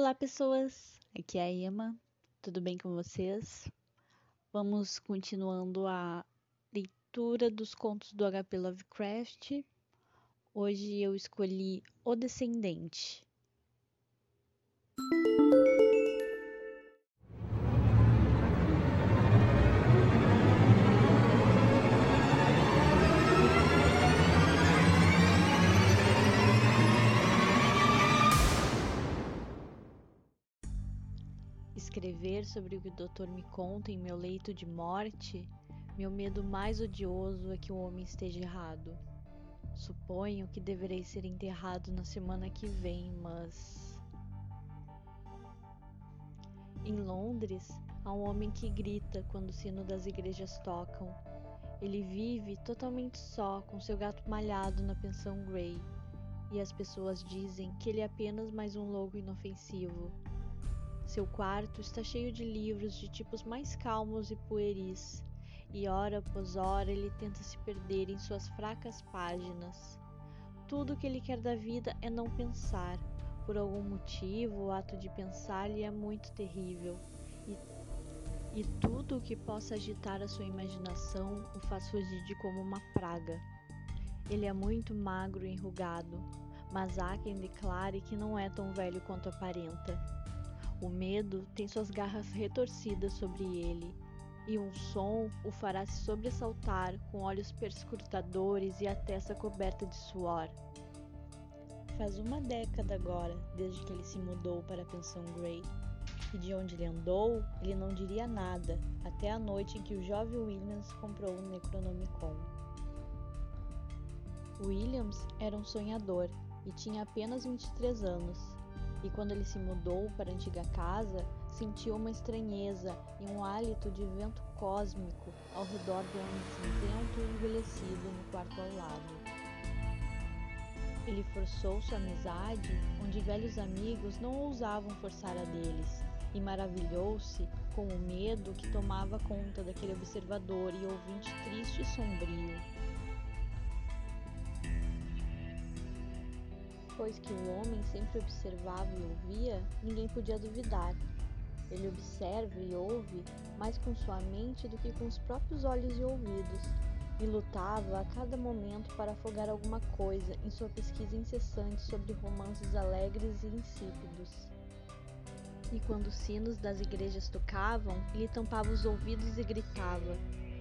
Olá, pessoas! Aqui é a Emma, tudo bem com vocês? Vamos continuando a leitura dos contos do HP Lovecraft. Hoje eu escolhi O Descendente. Escrever sobre o que o doutor me conta em meu leito de morte, meu medo mais odioso é que o homem esteja errado. Suponho que deverei ser enterrado na semana que vem, mas. Em Londres, há um homem que grita quando o sino das igrejas tocam. Ele vive totalmente só com seu gato malhado na pensão Grey, e as pessoas dizem que ele é apenas mais um louco inofensivo. Seu quarto está cheio de livros de tipos mais calmos e pueris, e hora após hora ele tenta se perder em suas fracas páginas. Tudo o que ele quer da vida é não pensar. Por algum motivo, o ato de pensar lhe é muito terrível, e, e tudo o que possa agitar a sua imaginação o faz fugir de como uma praga. Ele é muito magro e enrugado, mas há quem declare que não é tão velho quanto aparenta. O medo tem suas garras retorcidas sobre ele, e um som o fará se sobressaltar com olhos perscrutadores e a testa coberta de suor. Faz uma década agora desde que ele se mudou para a pensão Grey, e de onde ele andou, ele não diria nada, até a noite em que o jovem Williams comprou o Necronomicon. Williams era um sonhador e tinha apenas 23 anos e quando ele se mudou para a antiga casa, sentiu uma estranheza e um hálito de vento cósmico ao redor do homem cinzento e envelhecido no quarto ao lado. Ele forçou sua amizade, onde velhos amigos não ousavam forçar a deles, e maravilhou-se com o medo que tomava conta daquele observador e ouvinte triste e sombrio. Pois que o homem sempre observava e ouvia, ninguém podia duvidar. Ele observa e ouve mais com sua mente do que com os próprios olhos e ouvidos, e lutava a cada momento para afogar alguma coisa em sua pesquisa incessante sobre romances alegres e insípidos. E quando os sinos das igrejas tocavam, ele tampava os ouvidos e gritava,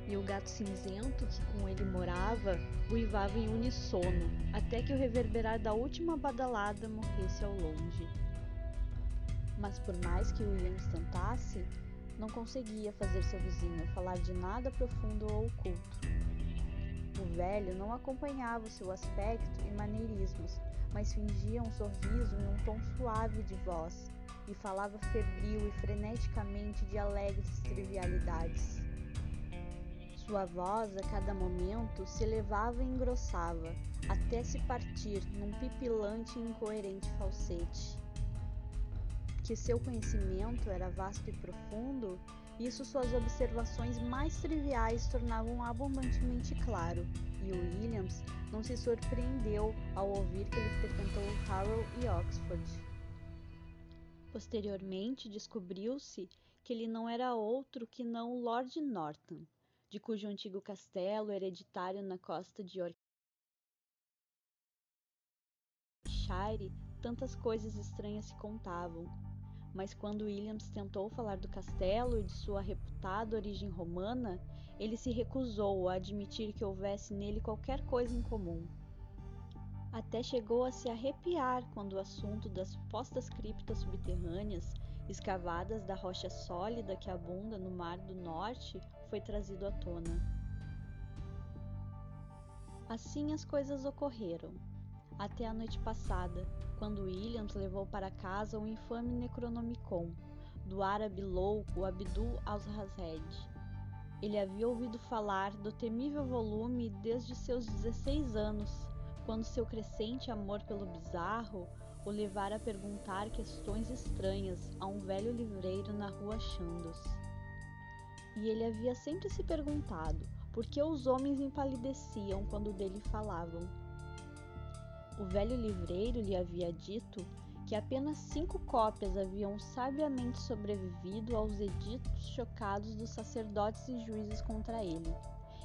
e o gato cinzento que com ele morava uivava em unissono, até que o reverberar da última badalada morresse ao longe. Mas por mais que Williams tentasse, não conseguia fazer seu vizinho falar de nada profundo ou oculto. O velho não acompanhava o seu aspecto e maneirismos, mas fingia um sorriso em um tom suave de voz e falava febril e freneticamente de alegres trivialidades. Sua voz a cada momento se elevava e engrossava, até se partir num pipilante e incoerente falsete. Que seu conhecimento era vasto e profundo, isso suas observações mais triviais tornavam abundantemente claro, e Williams não se surpreendeu ao ouvir que ele frequentou Harrow e Oxford. Posteriormente descobriu-se que ele não era outro que não Lord Norton, de cujo antigo castelo hereditário na costa de Yorkshire tantas coisas estranhas se contavam. Mas quando Williams tentou falar do castelo e de sua reputada origem romana, ele se recusou a admitir que houvesse nele qualquer coisa em comum. Até chegou a se arrepiar quando o assunto das supostas criptas subterrâneas escavadas da rocha sólida que abunda no Mar do Norte, foi trazido à tona. Assim as coisas ocorreram, até a noite passada, quando Williams levou para casa o infame Necronomicon, do árabe louco Abdul al-Hazred. Ele havia ouvido falar do temível volume desde seus 16 anos, quando seu crescente amor pelo bizarro o levara a perguntar questões estranhas a um velho livreiro na rua Chandos. E ele havia sempre se perguntado por que os homens empalideciam quando dele falavam. O velho livreiro lhe havia dito que apenas cinco cópias haviam sabiamente sobrevivido aos editos chocados dos sacerdotes e juízes contra ele,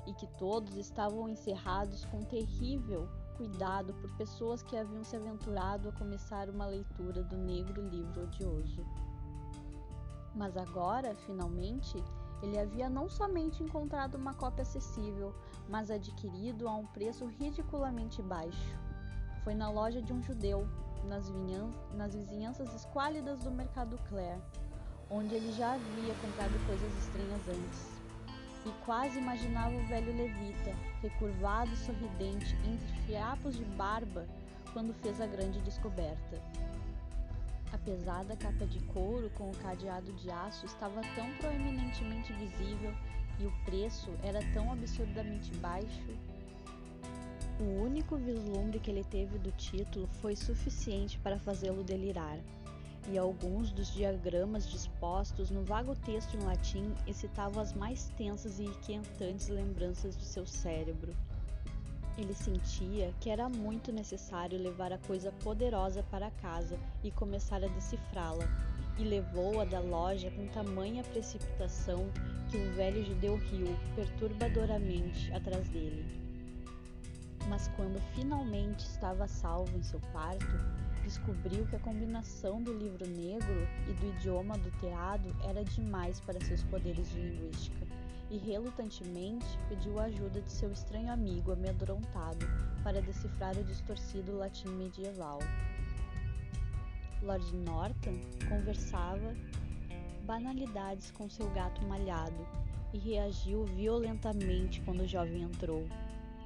e que todos estavam encerrados com terrível cuidado por pessoas que haviam se aventurado a começar uma leitura do negro livro odioso. Mas agora, finalmente, ele havia não somente encontrado uma cópia acessível, mas adquirido a um preço ridiculamente baixo. Foi na loja de um judeu, nas, nas vizinhanças esquálidas do Mercado Clare, onde ele já havia comprado coisas estranhas antes. E quase imaginava o velho levita, recurvado e sorridente entre fiapos de barba, quando fez a grande descoberta. A pesada capa de couro com o cadeado de aço estava tão proeminentemente visível e o preço era tão absurdamente baixo o único vislumbre que ele teve do título foi suficiente para fazê-lo delirar, e alguns dos diagramas dispostos no vago texto em latim excitavam as mais tensas e inquietantes lembranças de seu cérebro. Ele sentia que era muito necessário levar a coisa poderosa para casa e começar a decifrá-la, e levou-a da loja com tamanha precipitação que o velho judeu riu perturbadoramente atrás dele. Mas quando finalmente estava salvo em seu quarto, descobriu que a combinação do livro negro e do idioma adulterado era demais para seus poderes de linguística, e relutantemente pediu a ajuda de seu estranho amigo amedrontado para decifrar o distorcido latim medieval. Lord Norton conversava banalidades com seu gato malhado e reagiu violentamente quando o jovem entrou.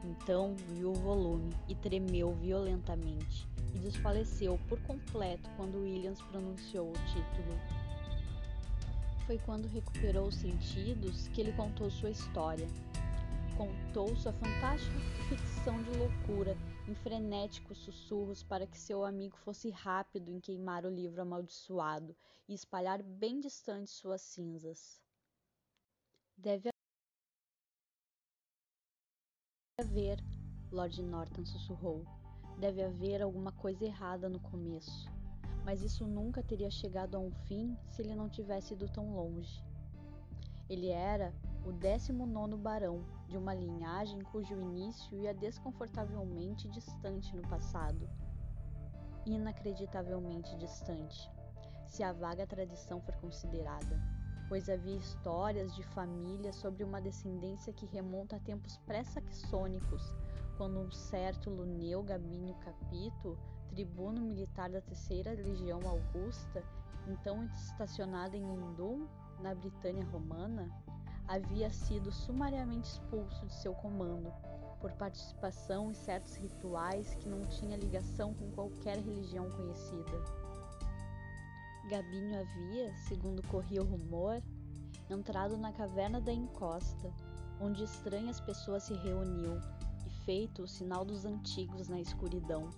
Então viu o volume e tremeu violentamente, e desfaleceu por completo quando Williams pronunciou o título. Foi quando recuperou os sentidos que ele contou sua história. Contou sua fantástica ficção de loucura em frenéticos sussurros para que seu amigo fosse rápido em queimar o livro amaldiçoado e espalhar bem distante suas cinzas. Deve haver, Lord Norton sussurrou. Deve haver alguma coisa errada no começo. Mas isso nunca teria chegado a um fim se ele não tivesse ido tão longe. Ele era o 19 barão de uma linhagem cujo início ia desconfortavelmente distante no passado. Inacreditavelmente distante, se a vaga tradição for considerada pois havia histórias de família sobre uma descendência que remonta a tempos pré-saxônicos, quando um certo Luneu Gabínio Capito, tribuno militar da Terceira Legião Augusta, então estacionado em Lindum, na Britânia Romana, havia sido sumariamente expulso de seu comando por participação em certos rituais que não tinha ligação com qualquer religião conhecida. Gabinho havia, segundo corria o rumor, entrado na caverna da encosta, onde estranhas pessoas se reuniam e feito o sinal dos antigos na escuridão.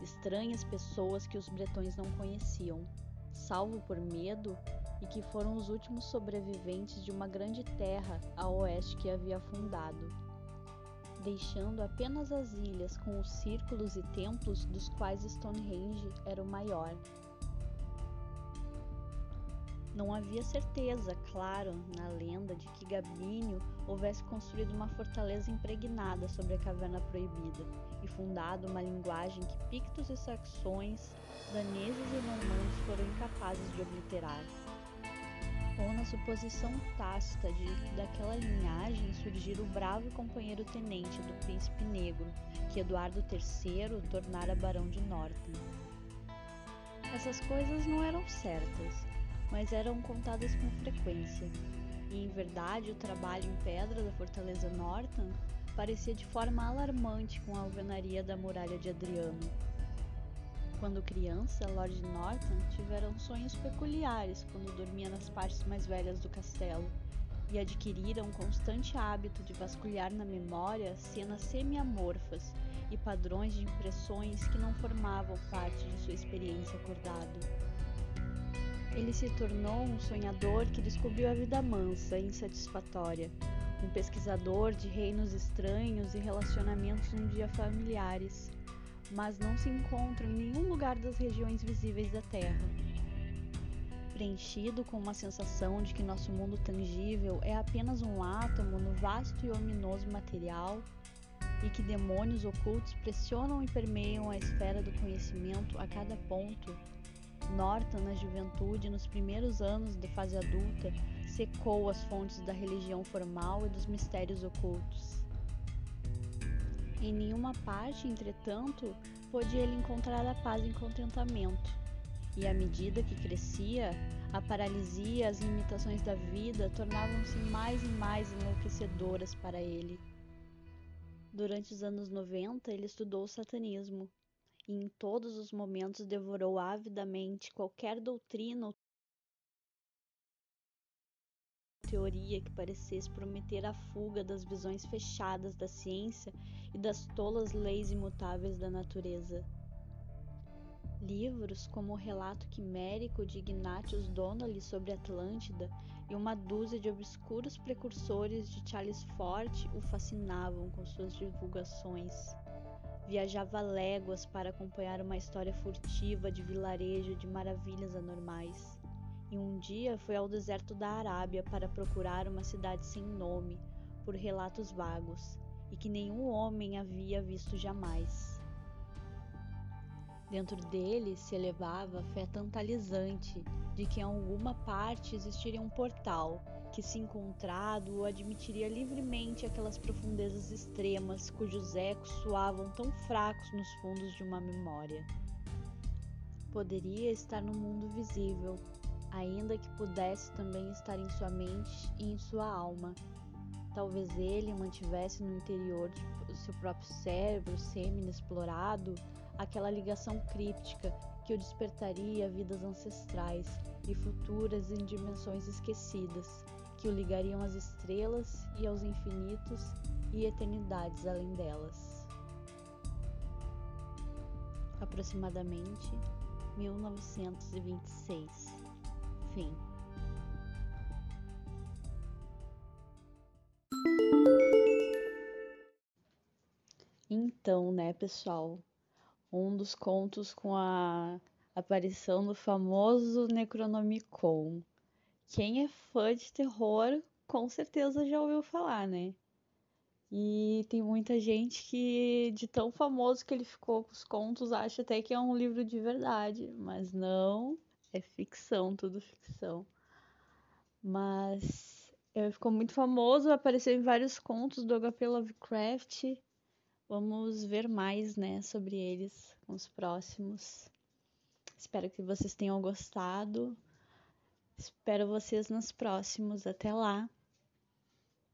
Estranhas pessoas que os bretões não conheciam, salvo por medo, e que foram os últimos sobreviventes de uma grande terra a oeste que havia fundado, deixando apenas as ilhas com os círculos e templos dos quais Stonehenge era o maior. Não havia certeza, claro, na lenda de que Gabínio houvesse construído uma fortaleza impregnada sobre a caverna proibida e fundado uma linguagem que pictos e saxões, daneses e romanos foram incapazes de obliterar. Ou na suposição tácita de que daquela linhagem surgira o bravo companheiro tenente do príncipe negro, que Eduardo III tornara barão de Norton. Essas coisas não eram certas, mas eram contadas com frequência. E em verdade, o trabalho em pedra da fortaleza Norton parecia de forma alarmante com a alvenaria da muralha de Adriano. Quando criança, Lord Norton tiveram sonhos peculiares quando dormia nas partes mais velhas do castelo e adquiriram um constante hábito de vasculhar na memória cenas semi-amorfas e padrões de impressões que não formavam parte de sua experiência acordada. Ele se tornou um sonhador que descobriu a vida mansa e insatisfatória, um pesquisador de reinos estranhos e relacionamentos um dia familiares, mas não se encontram em nenhum lugar das regiões visíveis da Terra. Preenchido com uma sensação de que nosso mundo tangível é apenas um átomo no vasto e ominoso material e que demônios ocultos pressionam e permeiam a esfera do conhecimento a cada ponto. Norton, na juventude, nos primeiros anos da fase adulta, secou as fontes da religião formal e dos mistérios ocultos. Em nenhuma parte, entretanto, pôde ele encontrar a paz e contentamento. E à medida que crescia, a paralisia e as limitações da vida tornavam-se mais e mais enlouquecedoras para ele. Durante os anos 90, ele estudou o satanismo e em todos os momentos devorou avidamente qualquer doutrina ou teoria que parecesse prometer a fuga das visões fechadas da ciência e das tolas leis imutáveis da natureza. Livros como o relato quimérico de Ignatius Donnelly sobre Atlântida e uma dúzia de obscuros precursores de Charles Fort o fascinavam com suas divulgações. Viajava léguas para acompanhar uma história furtiva de vilarejo de maravilhas anormais. E um dia foi ao deserto da Arábia para procurar uma cidade sem nome, por relatos vagos, e que nenhum homem havia visto jamais. Dentro dele se elevava a fé tantalizante de que em alguma parte existiria um portal que, se encontrado, admitiria livremente aquelas profundezas extremas cujos ecos soavam tão fracos nos fundos de uma memória. Poderia estar no mundo visível, ainda que pudesse também estar em sua mente e em sua alma. Talvez ele mantivesse no interior de seu próprio cérebro semi-inexplorado aquela ligação críptica que o despertaria a vidas ancestrais e futuras em dimensões esquecidas, que o ligariam às estrelas e aos infinitos e eternidades além delas. Aproximadamente 1926. Fim. Então, né, pessoal? um dos contos com a aparição do famoso Necronomicon. Quem é fã de terror com certeza já ouviu falar, né? E tem muita gente que, de tão famoso que ele ficou com os contos, acha até que é um livro de verdade, mas não, é ficção, tudo ficção. Mas ele ficou muito famoso, apareceu em vários contos do HP Lovecraft Vamos ver mais, né, sobre eles nos próximos. Espero que vocês tenham gostado. Espero vocês nos próximos. Até lá!